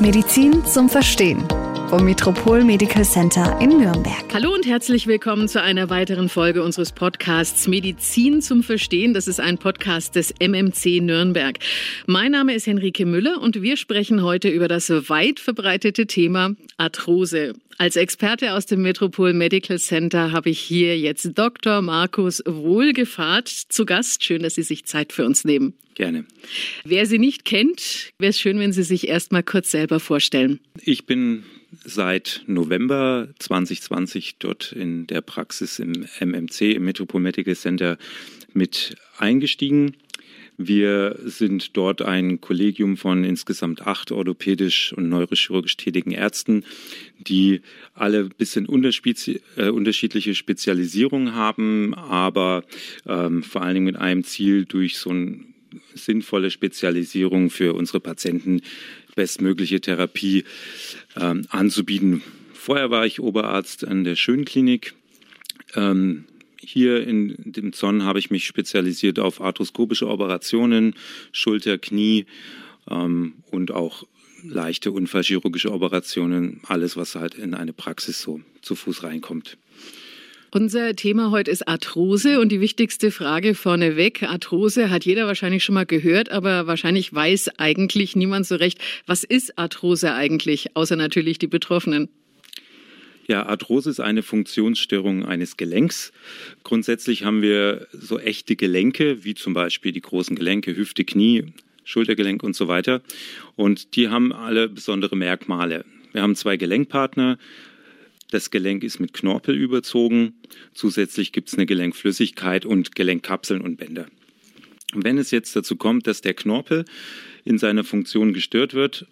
Medizin zum Verstehen vom Metropol Medical Center in Nürnberg. Hallo und herzlich willkommen zu einer weiteren Folge unseres Podcasts Medizin zum Verstehen. Das ist ein Podcast des MMC Nürnberg. Mein Name ist Henrike Müller und wir sprechen heute über das weit verbreitete Thema Arthrose. Als Experte aus dem Metropol Medical Center habe ich hier jetzt Dr. Markus Wohlgefahrt zu Gast. Schön, dass Sie sich Zeit für uns nehmen. Gerne. Wer Sie nicht kennt, wäre es schön, wenn Sie sich erst mal kurz selber vorstellen. Ich bin seit November 2020 dort in der Praxis im MMC, im Metropol Medical Center, mit eingestiegen. Wir sind dort ein Kollegium von insgesamt acht orthopädisch und neurochirurgisch tätigen Ärzten, die alle ein bisschen äh, unterschiedliche Spezialisierungen haben, aber ähm, vor allen Dingen mit einem Ziel, durch so eine sinnvolle Spezialisierung für unsere Patienten bestmögliche Therapie ähm, anzubieten. Vorher war ich Oberarzt an der Schönklinik. Ähm, hier in dem Zorn habe ich mich spezialisiert auf arthroskopische Operationen, Schulter, Knie ähm, und auch leichte unfallchirurgische Operationen, alles, was halt in eine Praxis so zu Fuß reinkommt. Unser Thema heute ist Arthrose und die wichtigste Frage vorneweg. Arthrose hat jeder wahrscheinlich schon mal gehört, aber wahrscheinlich weiß eigentlich niemand so recht, was ist Arthrose eigentlich, außer natürlich die Betroffenen. Ja, Arthrose ist eine Funktionsstörung eines Gelenks. Grundsätzlich haben wir so echte Gelenke, wie zum Beispiel die großen Gelenke, Hüfte, Knie, Schultergelenk und so weiter. Und die haben alle besondere Merkmale. Wir haben zwei Gelenkpartner, das Gelenk ist mit Knorpel überzogen. Zusätzlich gibt es eine Gelenkflüssigkeit und Gelenkkapseln und Bänder. Wenn es jetzt dazu kommt, dass der Knorpel in seiner Funktion gestört wird,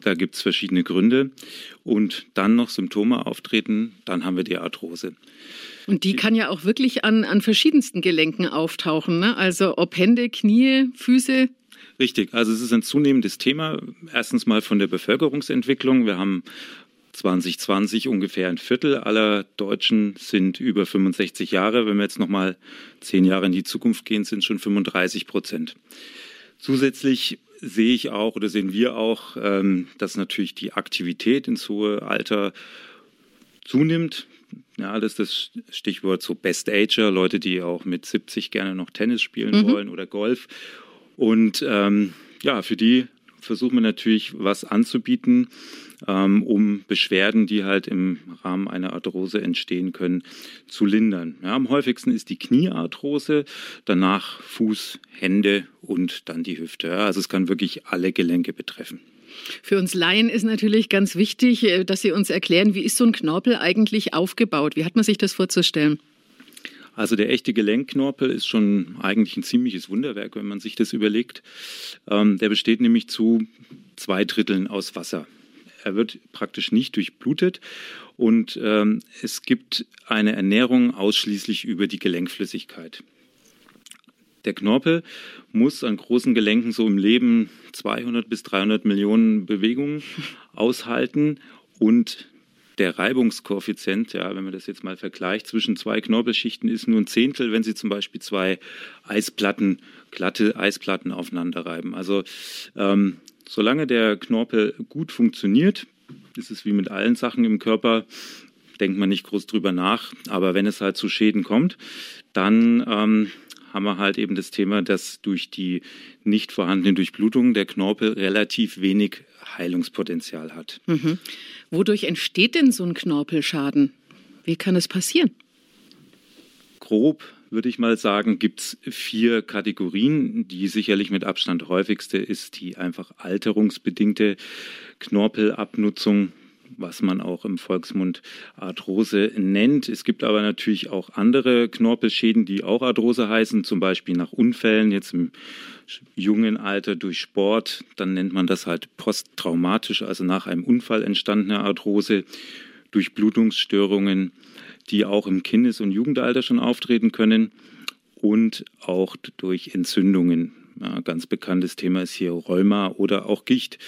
da gibt es verschiedene Gründe und dann noch Symptome auftreten, dann haben wir die Arthrose. Und die kann ja auch wirklich an, an verschiedensten Gelenken auftauchen, ne? also ob Hände, Knie, Füße. Richtig, also es ist ein zunehmendes Thema. Erstens mal von der Bevölkerungsentwicklung. Wir haben 2020 ungefähr ein Viertel aller Deutschen sind über 65 Jahre. Wenn wir jetzt nochmal zehn Jahre in die Zukunft gehen, sind es schon 35 Prozent. Zusätzlich sehe ich auch oder sehen wir auch, ähm, dass natürlich die Aktivität ins hohe Alter zunimmt. Ja, das ist das Stichwort so Best Ager, Leute, die auch mit 70 gerne noch Tennis spielen mhm. wollen oder Golf. Und ähm, ja, für die versuchen wir natürlich was anzubieten, ähm, um Beschwerden, die halt im Rahmen einer Arthrose entstehen können, zu lindern. Ja, am häufigsten ist die Kniearthrose, danach Fuß, Hände und dann die Hüfte. Ja, also es kann wirklich alle Gelenke betreffen. Für uns Laien ist natürlich ganz wichtig, äh, dass Sie uns erklären, wie ist so ein Knorpel eigentlich aufgebaut? Wie hat man sich das vorzustellen? Also der echte Gelenkknorpel ist schon eigentlich ein ziemliches Wunderwerk, wenn man sich das überlegt. Ähm, der besteht nämlich zu zwei Dritteln aus Wasser. Er wird praktisch nicht durchblutet und ähm, es gibt eine Ernährung ausschließlich über die Gelenkflüssigkeit. Der Knorpel muss an großen Gelenken so im Leben 200 bis 300 Millionen Bewegungen aushalten und der Reibungskoeffizient, ja, wenn man das jetzt mal vergleicht, zwischen zwei Knorpelschichten ist nur ein Zehntel, wenn Sie zum Beispiel zwei Eisplatten, glatte Eisplatten aufeinander reiben. Also ähm, solange der Knorpel gut funktioniert, ist es wie mit allen Sachen im Körper, denkt man nicht groß drüber nach. Aber wenn es halt zu Schäden kommt, dann ähm, haben wir halt eben das Thema, dass durch die nicht vorhandene Durchblutung der Knorpel relativ wenig Heilungspotenzial hat. Mhm. Wodurch entsteht denn so ein Knorpelschaden? Wie kann es passieren? Grob würde ich mal sagen, gibt es vier Kategorien. Die sicherlich mit Abstand häufigste ist die einfach alterungsbedingte Knorpelabnutzung was man auch im Volksmund Arthrose nennt. Es gibt aber natürlich auch andere Knorpelschäden, die auch Arthrose heißen, zum Beispiel nach Unfällen, jetzt im jungen Alter durch Sport. Dann nennt man das halt posttraumatisch, also nach einem Unfall entstandene Arthrose, durch Blutungsstörungen die auch im Kindes- und Jugendalter schon auftreten können und auch durch Entzündungen. Ja, ganz bekanntes Thema ist hier Rheuma oder auch Gicht.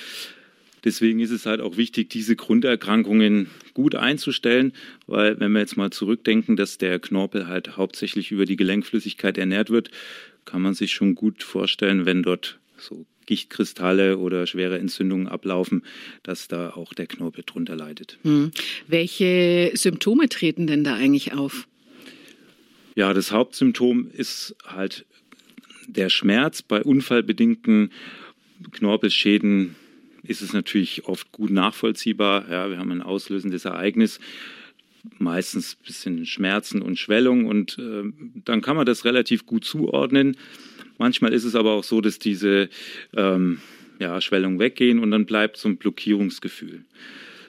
Deswegen ist es halt auch wichtig, diese Grunderkrankungen gut einzustellen, weil wenn wir jetzt mal zurückdenken, dass der Knorpel halt hauptsächlich über die Gelenkflüssigkeit ernährt wird, kann man sich schon gut vorstellen, wenn dort so Gichtkristalle oder schwere Entzündungen ablaufen, dass da auch der Knorpel drunter leidet. Hm. Welche Symptome treten denn da eigentlich auf? Ja, das Hauptsymptom ist halt der Schmerz. Bei unfallbedingten Knorpelschäden ist es natürlich oft gut nachvollziehbar. Ja, wir haben ein auslösendes Ereignis, meistens ein bisschen Schmerzen und Schwellung und äh, dann kann man das relativ gut zuordnen. Manchmal ist es aber auch so, dass diese ähm, ja, Schwellungen weggehen und dann bleibt so ein Blockierungsgefühl.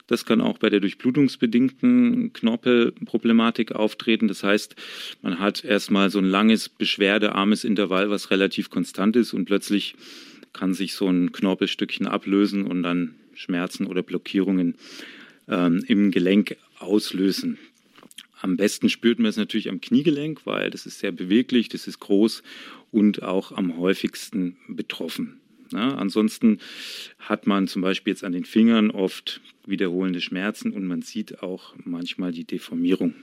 Das kann auch bei der durchblutungsbedingten Knorpelproblematik auftreten. Das heißt, man hat erstmal so ein langes, beschwerdearmes Intervall, was relativ konstant ist und plötzlich kann sich so ein Knorpelstückchen ablösen und dann Schmerzen oder Blockierungen ähm, im Gelenk auslösen. Am besten spürt man es natürlich am Kniegelenk, weil das ist sehr beweglich, das ist groß und auch am häufigsten betroffen. Ja, ansonsten hat man zum Beispiel jetzt an den Fingern oft wiederholende Schmerzen und man sieht auch manchmal die Deformierung.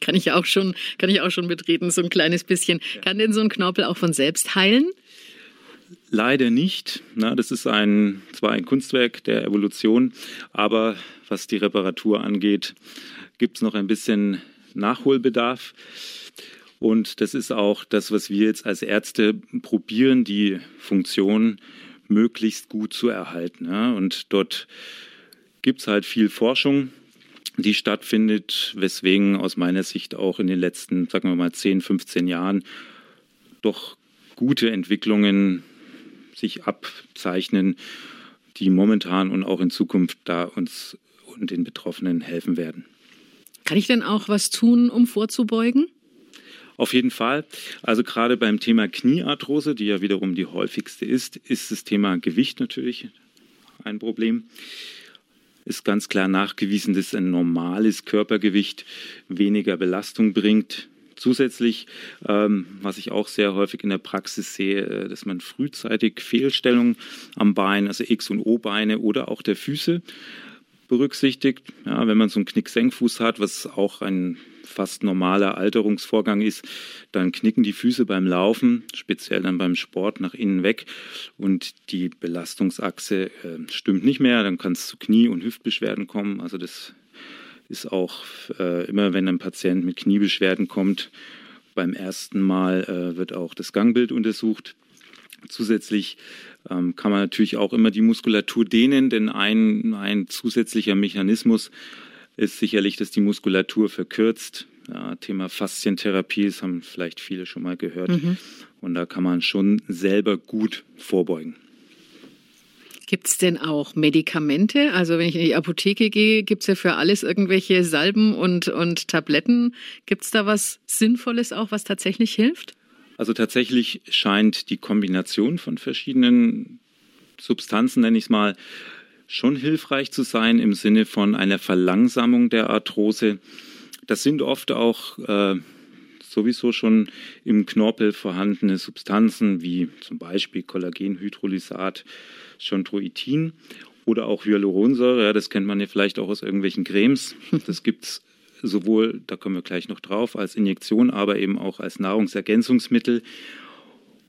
Kann ich auch schon, kann ich auch schon betreten, so ein kleines bisschen. Ja. Kann denn so ein Knorpel auch von selbst heilen? Leider nicht. Na, das ist ein, zwar ein Kunstwerk der Evolution, aber was die Reparatur angeht, gibt es noch ein bisschen Nachholbedarf. Und das ist auch das, was wir jetzt als Ärzte probieren, die Funktion möglichst gut zu erhalten. Ja. Und dort gibt es halt viel Forschung, die stattfindet, weswegen aus meiner Sicht auch in den letzten, sagen wir mal, 10, 15 Jahren doch gute Entwicklungen sich abzeichnen, die momentan und auch in Zukunft da uns und den Betroffenen helfen werden. Kann ich denn auch was tun, um vorzubeugen? Auf jeden Fall. Also gerade beim Thema Kniearthrose, die ja wiederum die häufigste ist, ist das Thema Gewicht natürlich ein Problem. Ist ganz klar nachgewiesen, dass ein normales Körpergewicht weniger Belastung bringt. Zusätzlich, ähm, was ich auch sehr häufig in der Praxis sehe, äh, dass man frühzeitig Fehlstellungen am Bein, also X- und O-Beine oder auch der Füße berücksichtigt. Ja, wenn man so einen Knicksenkfuß hat, was auch ein fast normaler Alterungsvorgang ist, dann knicken die Füße beim Laufen, speziell dann beim Sport nach innen weg und die Belastungsachse äh, stimmt nicht mehr, dann kann es zu Knie- und Hüftbeschwerden kommen. Also das ist auch äh, immer, wenn ein Patient mit Kniebeschwerden kommt, beim ersten Mal äh, wird auch das Gangbild untersucht. Zusätzlich ähm, kann man natürlich auch immer die Muskulatur dehnen, denn ein, ein zusätzlicher Mechanismus ist sicherlich, dass die Muskulatur verkürzt. Ja, Thema Faszientherapie, das haben vielleicht viele schon mal gehört. Mhm. Und da kann man schon selber gut vorbeugen. Gibt es denn auch Medikamente? Also wenn ich in die Apotheke gehe, gibt es ja für alles irgendwelche Salben und, und Tabletten. Gibt es da was Sinnvolles auch, was tatsächlich hilft? Also tatsächlich scheint die Kombination von verschiedenen Substanzen, nenne ich es mal, schon hilfreich zu sein im Sinne von einer Verlangsamung der Arthrose. Das sind oft auch äh, sowieso schon im Knorpel vorhandene Substanzen wie zum Beispiel Kollagenhydrolysat, Chondroitin oder auch Hyaluronsäure. Ja, das kennt man ja vielleicht auch aus irgendwelchen Cremes. Das gibt es sowohl, da kommen wir gleich noch drauf, als Injektion, aber eben auch als Nahrungsergänzungsmittel.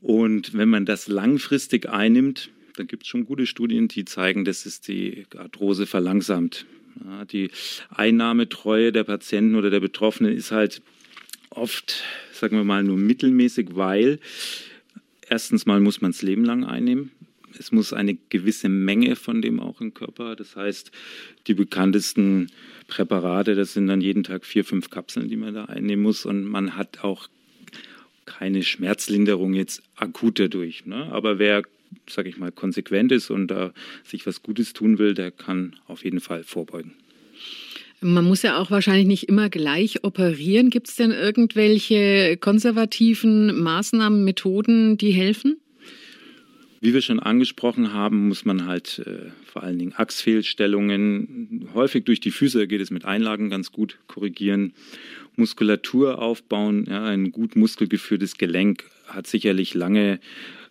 Und wenn man das langfristig einnimmt, dann gibt es schon gute Studien, die zeigen, dass es die Arthrose verlangsamt. Ja, die Einnahmetreue der Patienten oder der Betroffenen ist halt oft, sagen wir mal, nur mittelmäßig, weil erstens mal muss man es Leben lang einnehmen. Es muss eine gewisse Menge von dem auch im Körper. Das heißt, die bekanntesten Präparate, das sind dann jeden Tag vier, fünf Kapseln, die man da einnehmen muss. Und man hat auch keine Schmerzlinderung jetzt akut dadurch. Ne? Aber wer sage ich mal, konsequent ist und da sich was Gutes tun will, der kann auf jeden Fall vorbeugen. Man muss ja auch wahrscheinlich nicht immer gleich operieren. Gibt es denn irgendwelche konservativen Maßnahmen, Methoden, die helfen? Wie wir schon angesprochen haben, muss man halt äh, vor allen Dingen Achsfehlstellungen, häufig durch die Füße geht es mit Einlagen ganz gut korrigieren, Muskulatur aufbauen. Ja, ein gut muskelgeführtes Gelenk hat sicherlich lange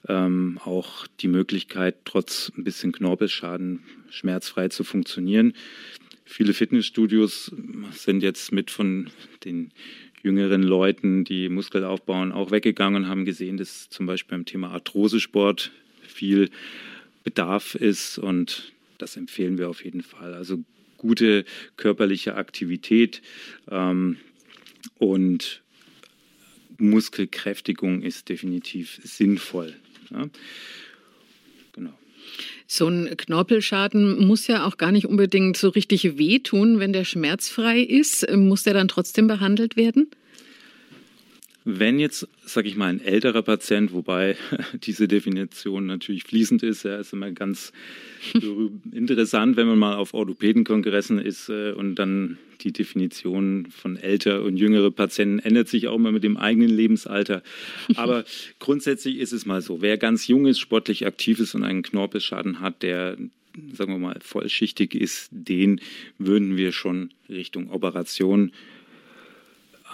ähm, auch die Möglichkeit, trotz ein bisschen Knorpelschaden schmerzfrei zu funktionieren. Viele Fitnessstudios sind jetzt mit von den jüngeren Leuten, die Muskel aufbauen, auch weggegangen und haben gesehen, dass zum Beispiel beim Thema Arthrosesport viel Bedarf ist und das empfehlen wir auf jeden Fall. Also gute körperliche Aktivität ähm, und Muskelkräftigung ist definitiv sinnvoll. Ja. Genau. So ein Knorpelschaden muss ja auch gar nicht unbedingt so richtig wehtun, wenn der schmerzfrei ist. Muss der dann trotzdem behandelt werden? Wenn jetzt, sage ich mal, ein älterer Patient, wobei diese Definition natürlich fließend ist, ja, ist immer ganz interessant, wenn man mal auf Orthopädenkongressen ist äh, und dann die Definition von älter und jüngere Patienten ändert sich auch immer mit dem eigenen Lebensalter. Aber grundsätzlich ist es mal so, wer ganz jung ist, sportlich aktiv ist und einen Knorpelschaden hat, der sagen wir mal vollschichtig ist, den würden wir schon Richtung Operation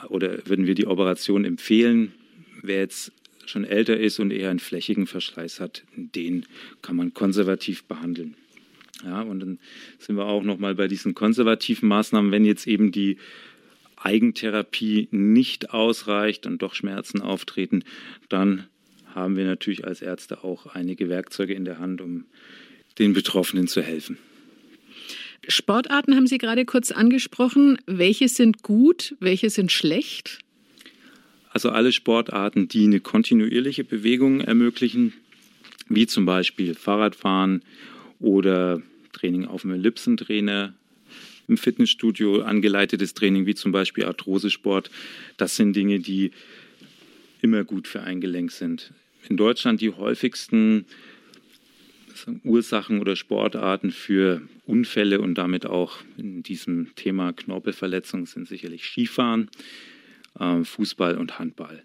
oder würden wir die Operation empfehlen. Wer jetzt schon älter ist und eher einen flächigen Verschleiß hat, den kann man konservativ behandeln. Ja, und dann sind wir auch noch mal bei diesen konservativen Maßnahmen, wenn jetzt eben die Eigentherapie nicht ausreicht und doch Schmerzen auftreten, dann haben wir natürlich als Ärzte auch einige Werkzeuge in der Hand, um den Betroffenen zu helfen. Sportarten haben Sie gerade kurz angesprochen. Welche sind gut, welche sind schlecht? Also alle Sportarten, die eine kontinuierliche Bewegung ermöglichen, wie zum Beispiel Fahrradfahren oder Training auf dem Ellipsentrainer, im Fitnessstudio angeleitetes Training, wie zum Beispiel Arthrosesport, das sind Dinge, die immer gut für ein Gelenk sind. In Deutschland die häufigsten Ursachen oder Sportarten für Unfälle und damit auch in diesem Thema Knorpelverletzung sind sicherlich Skifahren, ähm, Fußball und Handball.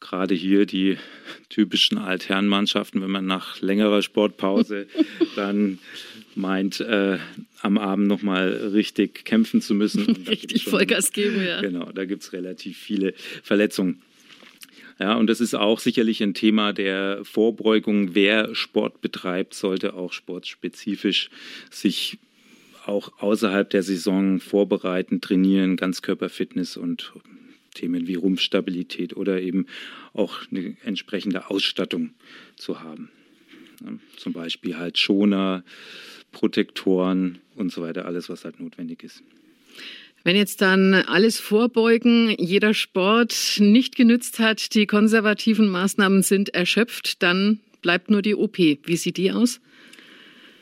Gerade hier die typischen Altherrenmannschaften, wenn man nach längerer Sportpause dann meint, äh, am Abend nochmal richtig kämpfen zu müssen. richtig schon, Vollgas geben, ja. Genau, da gibt es relativ viele Verletzungen. Ja, und das ist auch sicherlich ein Thema der Vorbeugung. Wer Sport betreibt, sollte auch sportspezifisch sich auch außerhalb der Saison vorbereiten, trainieren, Ganzkörperfitness und Themen wie Rumpfstabilität oder eben auch eine entsprechende Ausstattung zu haben. Ja, zum Beispiel halt Schoner, Protektoren und so weiter, alles, was halt notwendig ist. Wenn jetzt dann alles vorbeugen, jeder Sport nicht genützt hat, die konservativen Maßnahmen sind erschöpft, dann bleibt nur die OP. Wie sieht die aus?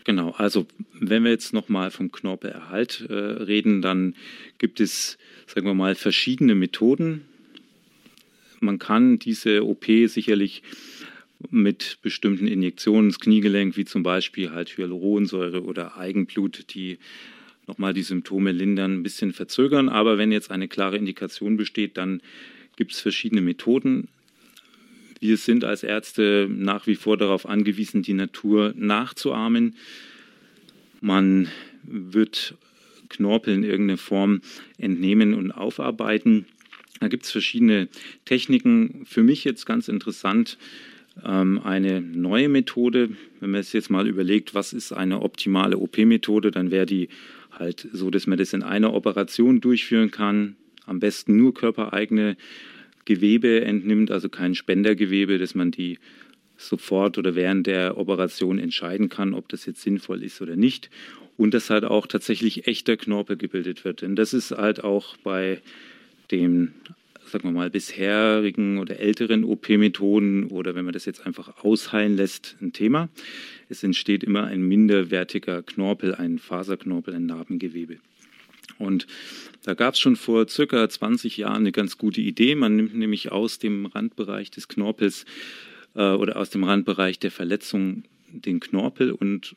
Genau, also wenn wir jetzt nochmal vom Knorpelerhalt äh, reden, dann gibt es, sagen wir mal, verschiedene Methoden. Man kann diese OP sicherlich mit bestimmten Injektionen ins Kniegelenk, wie zum Beispiel halt Hyaluronsäure oder Eigenblut, die nochmal die Symptome lindern, ein bisschen verzögern. Aber wenn jetzt eine klare Indikation besteht, dann gibt es verschiedene Methoden. Wir sind als Ärzte nach wie vor darauf angewiesen, die Natur nachzuahmen. Man wird Knorpel in irgendeiner Form entnehmen und aufarbeiten. Da gibt es verschiedene Techniken. Für mich jetzt ganz interessant ähm, eine neue Methode. Wenn man es jetzt mal überlegt, was ist eine optimale OP-Methode, dann wäre die halt so, dass man das in einer Operation durchführen kann. Am besten nur körpereigene Gewebe entnimmt, also kein Spendergewebe, dass man die sofort oder während der Operation entscheiden kann, ob das jetzt sinnvoll ist oder nicht. Und dass halt auch tatsächlich echter Knorpel gebildet wird. Denn das ist halt auch bei dem sagen wir mal, bisherigen oder älteren OP-Methoden oder wenn man das jetzt einfach ausheilen lässt, ein Thema. Es entsteht immer ein minderwertiger Knorpel, ein Faserknorpel, ein Narbengewebe. Und da gab es schon vor circa 20 Jahren eine ganz gute Idee. Man nimmt nämlich aus dem Randbereich des Knorpels äh, oder aus dem Randbereich der Verletzung den Knorpel und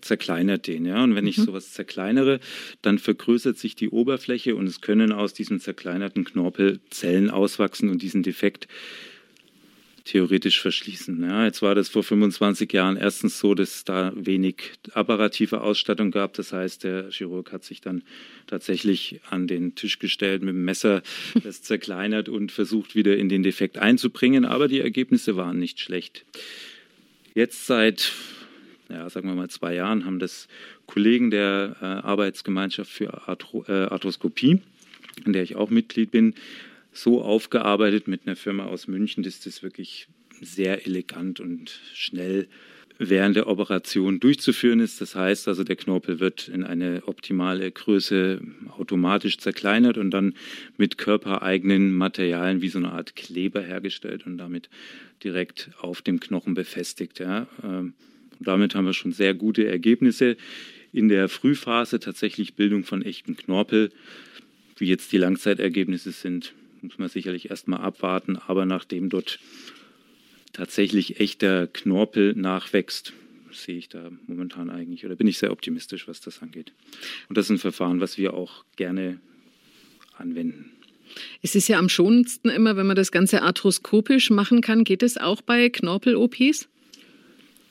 zerkleinert den. Ja? Und wenn ich mhm. sowas zerkleinere, dann vergrößert sich die Oberfläche und es können aus diesem zerkleinerten Knorpel Zellen auswachsen und diesen Defekt theoretisch verschließen. Ja, jetzt war das vor 25 Jahren erstens so, dass es da wenig apparative Ausstattung gab. Das heißt, der Chirurg hat sich dann tatsächlich an den Tisch gestellt mit dem Messer, das zerkleinert und versucht wieder in den Defekt einzubringen. Aber die Ergebnisse waren nicht schlecht. Jetzt seit ja, sagen wir mal zwei Jahren, haben das Kollegen der äh, Arbeitsgemeinschaft für Arthro äh, Arthroskopie, in der ich auch Mitglied bin, so aufgearbeitet mit einer Firma aus München, dass das wirklich sehr elegant und schnell während der Operation durchzuführen ist. Das heißt also, der Knorpel wird in eine optimale Größe automatisch zerkleinert und dann mit körpereigenen Materialien wie so eine Art Kleber hergestellt und damit direkt auf dem Knochen befestigt. Ja. Damit haben wir schon sehr gute Ergebnisse in der Frühphase, tatsächlich Bildung von echten Knorpel. Wie jetzt die Langzeitergebnisse sind, muss man sicherlich erstmal abwarten, aber nachdem dort tatsächlich echter Knorpel nachwächst, sehe ich da momentan eigentlich oder bin ich sehr optimistisch, was das angeht. Und das ist ein Verfahren, was wir auch gerne anwenden. Es ist ja am schonendsten immer, wenn man das Ganze arthroskopisch machen kann. Geht es auch bei Knorpel-OPs?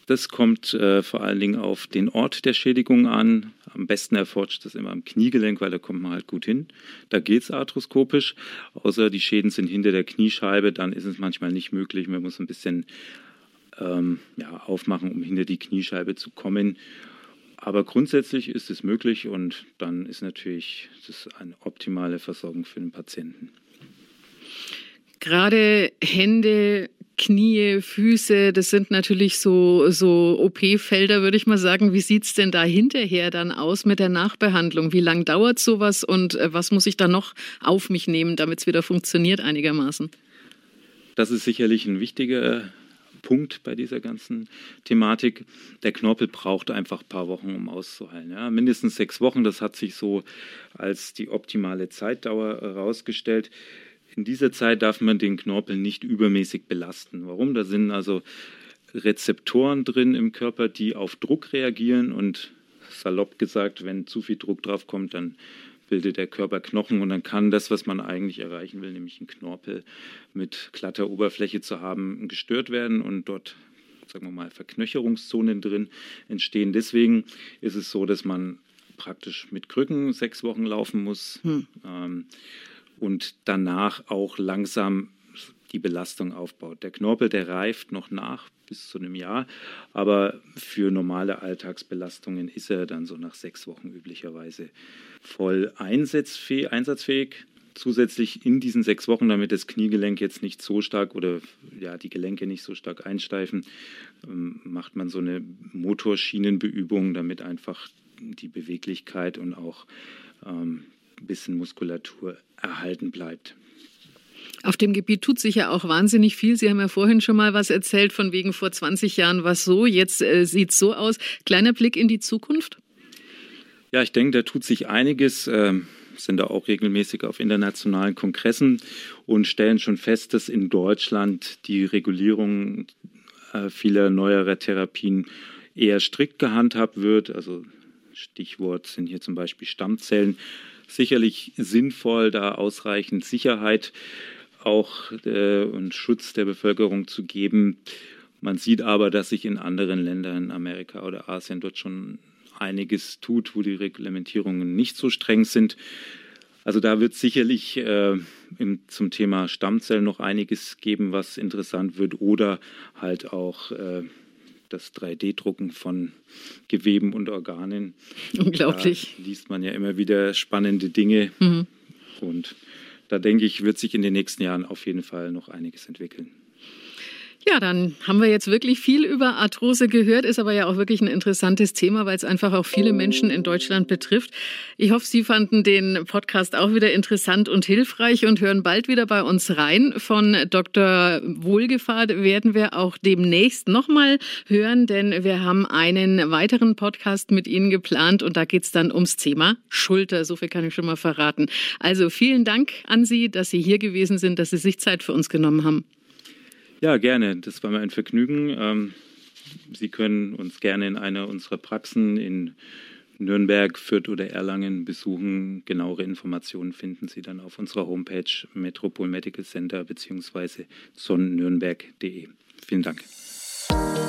Das kommt äh, vor allen Dingen auf den Ort der Schädigung an. Am besten erforscht das immer am Kniegelenk, weil da kommt man halt gut hin. Da geht es arthroskopisch. Außer die Schäden sind hinter der Kniescheibe, dann ist es manchmal nicht möglich. Man muss ein bisschen ähm, ja, aufmachen, um hinter die Kniescheibe zu kommen. Aber grundsätzlich ist es möglich und dann ist natürlich das eine optimale Versorgung für den Patienten. Gerade Hände, Knie, Füße, das sind natürlich so, so OP-Felder, würde ich mal sagen. Wie sieht es denn da hinterher dann aus mit der Nachbehandlung? Wie lange dauert sowas und äh, was muss ich da noch auf mich nehmen, damit es wieder funktioniert einigermaßen? Das ist sicherlich ein wichtiger Punkt bei dieser ganzen Thematik. Der Knorpel braucht einfach ein paar Wochen, um auszuheilen. Ja, mindestens sechs Wochen, das hat sich so als die optimale Zeitdauer herausgestellt. In dieser Zeit darf man den Knorpel nicht übermäßig belasten. Warum? Da sind also Rezeptoren drin im Körper, die auf Druck reagieren und salopp gesagt, wenn zu viel Druck drauf kommt, dann bildet der Körper Knochen und dann kann das, was man eigentlich erreichen will, nämlich einen Knorpel mit glatter Oberfläche zu haben, gestört werden und dort, sagen wir mal, Verknöcherungszonen drin entstehen. Deswegen ist es so, dass man praktisch mit Krücken sechs Wochen laufen muss. Hm. Ähm, und danach auch langsam die Belastung aufbaut. Der Knorpel, der reift noch nach bis zu einem Jahr, aber für normale Alltagsbelastungen ist er dann so nach sechs Wochen üblicherweise voll einsatzfähig. Zusätzlich in diesen sechs Wochen, damit das Kniegelenk jetzt nicht so stark oder ja, die Gelenke nicht so stark einsteifen, ähm, macht man so eine Motorschienenbeübung, damit einfach die Beweglichkeit und auch ähm, ein bisschen Muskulatur erhalten bleibt. Auf dem Gebiet tut sich ja auch wahnsinnig viel. Sie haben ja vorhin schon mal was erzählt, von wegen vor 20 Jahren was so, jetzt äh, sieht es so aus. Kleiner Blick in die Zukunft? Ja, ich denke, da tut sich einiges. Ähm, sind da auch regelmäßig auf internationalen Kongressen und stellen schon fest, dass in Deutschland die Regulierung äh, vieler neuerer Therapien eher strikt gehandhabt wird. Also Stichwort sind hier zum Beispiel Stammzellen sicherlich sinnvoll, da ausreichend Sicherheit auch äh, und Schutz der Bevölkerung zu geben. Man sieht aber, dass sich in anderen Ländern, Amerika oder Asien, dort schon einiges tut, wo die Reglementierungen nicht so streng sind. Also da wird sicherlich äh, im, zum Thema Stammzellen noch einiges geben, was interessant wird oder halt auch äh, das 3D-Drucken von Geweben und Organen. Unglaublich. Da liest man ja immer wieder spannende Dinge. Mhm. Und da denke ich, wird sich in den nächsten Jahren auf jeden Fall noch einiges entwickeln. Ja, dann haben wir jetzt wirklich viel über Arthrose gehört, ist aber ja auch wirklich ein interessantes Thema, weil es einfach auch viele Menschen in Deutschland betrifft. Ich hoffe, Sie fanden den Podcast auch wieder interessant und hilfreich und hören bald wieder bei uns rein. Von Dr. Wohlgefahrt werden wir auch demnächst nochmal hören, denn wir haben einen weiteren Podcast mit Ihnen geplant und da geht es dann ums Thema Schulter. So viel kann ich schon mal verraten. Also vielen Dank an Sie, dass Sie hier gewesen sind, dass Sie sich Zeit für uns genommen haben. Ja, gerne. Das war mir ein Vergnügen. Ähm, Sie können uns gerne in einer unserer Praxen in Nürnberg, Fürth oder Erlangen besuchen. Genauere Informationen finden Sie dann auf unserer Homepage Metropol Medical Center bzw. sonnennürnberg.de. Vielen Dank.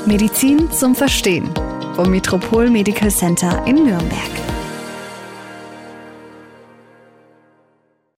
Medizin zum Verstehen vom Metropol Medical Center in Nürnberg.